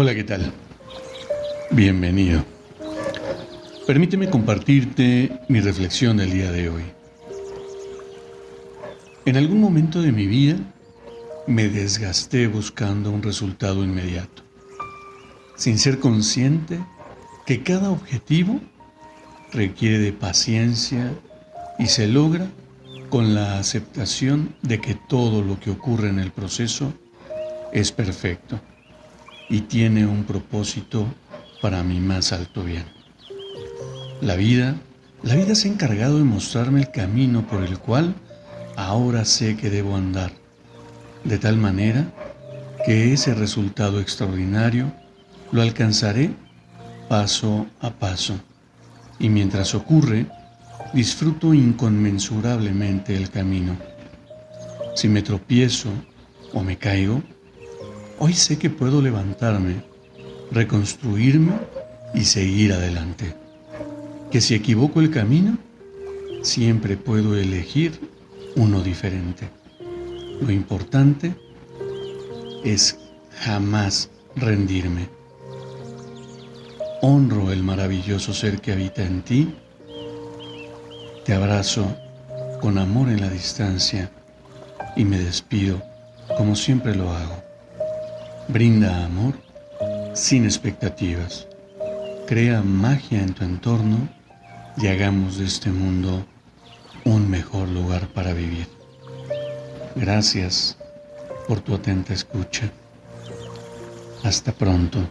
Hola, ¿qué tal? Bienvenido. Permíteme compartirte mi reflexión del día de hoy. En algún momento de mi vida me desgasté buscando un resultado inmediato, sin ser consciente que cada objetivo requiere de paciencia y se logra con la aceptación de que todo lo que ocurre en el proceso es perfecto y tiene un propósito para mi más alto bien. La vida, la vida se ha encargado de mostrarme el camino por el cual ahora sé que debo andar, de tal manera que ese resultado extraordinario lo alcanzaré paso a paso. Y mientras ocurre, disfruto inconmensurablemente el camino. Si me tropiezo o me caigo, Hoy sé que puedo levantarme, reconstruirme y seguir adelante. Que si equivoco el camino, siempre puedo elegir uno diferente. Lo importante es jamás rendirme. Honro el maravilloso ser que habita en ti. Te abrazo con amor en la distancia y me despido como siempre lo hago Brinda amor sin expectativas. Crea magia en tu entorno y hagamos de este mundo un mejor lugar para vivir. Gracias por tu atenta escucha. Hasta pronto.